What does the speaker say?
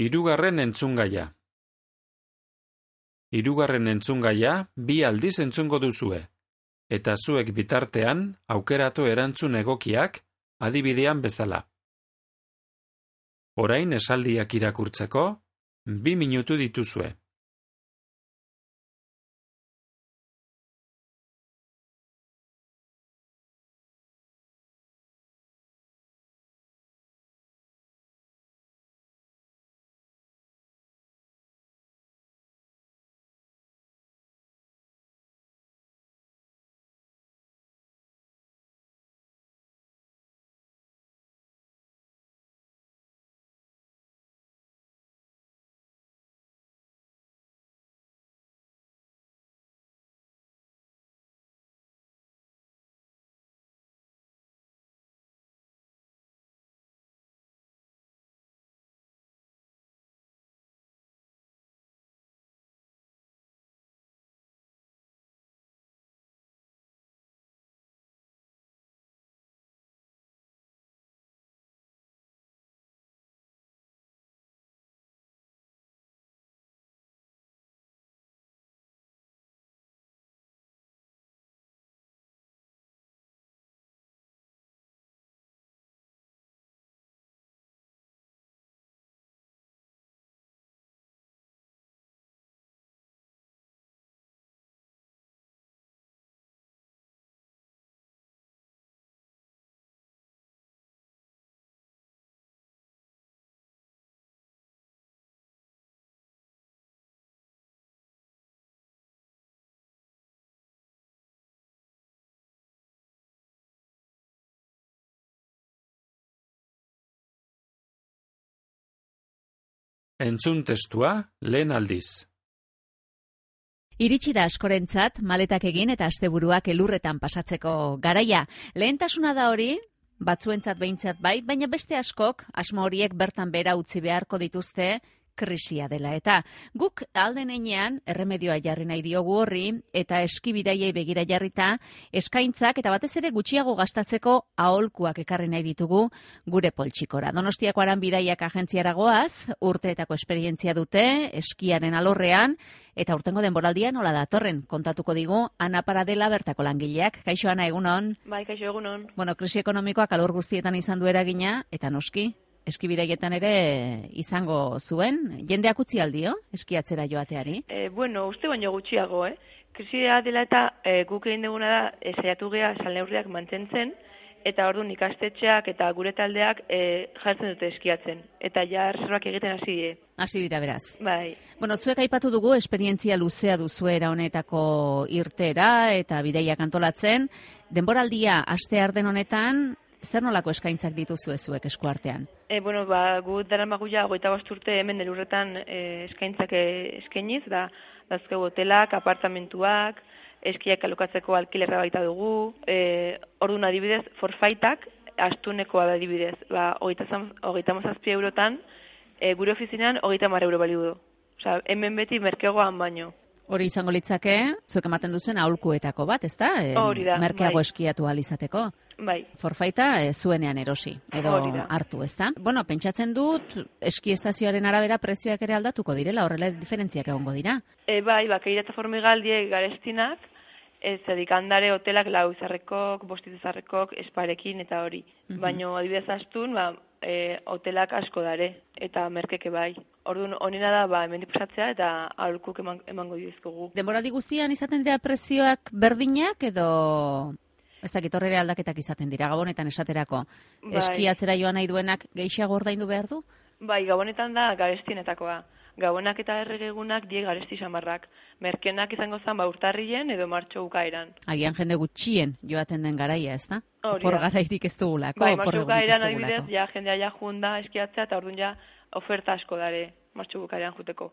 Hirugarren entzungaia. Hirugarren entzungaia bi aldiz entzungo duzue, eta zuek bitartean aukeratu erantzun egokiak adibidean bezala. Orain esaldiak irakurtzeko, bi minutu dituzue. Entzun testua lehen aldiz. Iritsi da askorentzat maletak egin eta asteburuak elurretan pasatzeko garaia. Lehentasuna da hori, batzuentzat behintzat bai, baina beste askok asmo horiek bertan bera utzi beharko dituzte krisia dela. Eta guk alden einean, erremedioa jarri nahi diogu horri, eta eskibidaiei begira jarrita, eskaintzak eta batez ere gutxiago gastatzeko aholkuak ekarri nahi ditugu gure poltsikora. Donostiako aran bidaiak agentziara goaz, urteetako esperientzia dute, eskiaren alorrean, eta urtengo denboraldian nola datorren kontatuko digu Ana Paradela bertako langileak. Kaixo Ana egunon? Bai, kaixo egunon. Bueno, krisi ekonomikoak alor guztietan izan du eragina eta noski eskibideietan ere izango zuen. Jendeak utzi aldio, eskiatzera joateari? E, bueno, uste baino gutxiago, eh? Krisia dela eta e, guk egin duguna da, e, saiatu geha salneurriak mantentzen, eta orduan ikastetxeak eta gure taldeak e, jartzen dute eskiatzen. Eta ja reservak egiten hasi die. Hasi dira beraz. Bai. Bueno, zuek aipatu dugu esperientzia luzea duzuera honetako irtera eta bideiak antolatzen. Denboraldia aste arden honetan, zer nolako eskaintzak dituzu zuek eskuartean? E, bueno, ba, gu dara maguia goita urte hemen elurretan e, eskaintzak eskainiz, da, dazke hotelak, apartamentuak, eskiak alokatzeko alkilerra baita dugu, e, orduan adibidez, forfaitak, astunekoa da adibidez, ba, hogeita mazazpi eurotan, e, gure ofizinean hogeita mar euro baliu du. Osa, hemen beti merkegoan baino. Hori izango litzake, zuek ematen duzuen aholkuetako bat, ezta? E, Hori da, Merkeago bai. eskiatu alizateko. Bai. Forfaita e, zuenean erosi, edo hartu, ezta? Bueno, pentsatzen dut, eski estazioaren arabera prezioak ere aldatuko direla, horrela diferentziak egongo dira. E, bai, bakeira eta formigaldie garestinak, ez edik handare hotelak lau izarrekok, bostituzarrekok, esparekin eta hori. Mm Baina adibidez astun, ba, e, hotelak asko dare, eta merkeke bai. Orduan, onena da, ba, hemen dipusatzea, eta aholkuk eman, emango dizkugu. Demoraldi guztian izaten dira prezioak berdinak, edo ez dakit horrere aldaketak izaten dira, gabonetan esaterako. Bai. Eskiatzera joan nahi duenak gehiago ordaindu behar du? Bai, gabonetan da garestienetakoa. Gabonak eta erregegunak die garesti samarrak. Merkenak izango zan ba urtarrien edo martxo bukaeran. Agian jende gutxien joaten den garaia, ez da? Por garairik ez dugulako. Bai, martxo bukaeran adibidez, ja jendea ja junda eskiatzea eta orduan ja oferta asko dare martxo bukaeran juteko.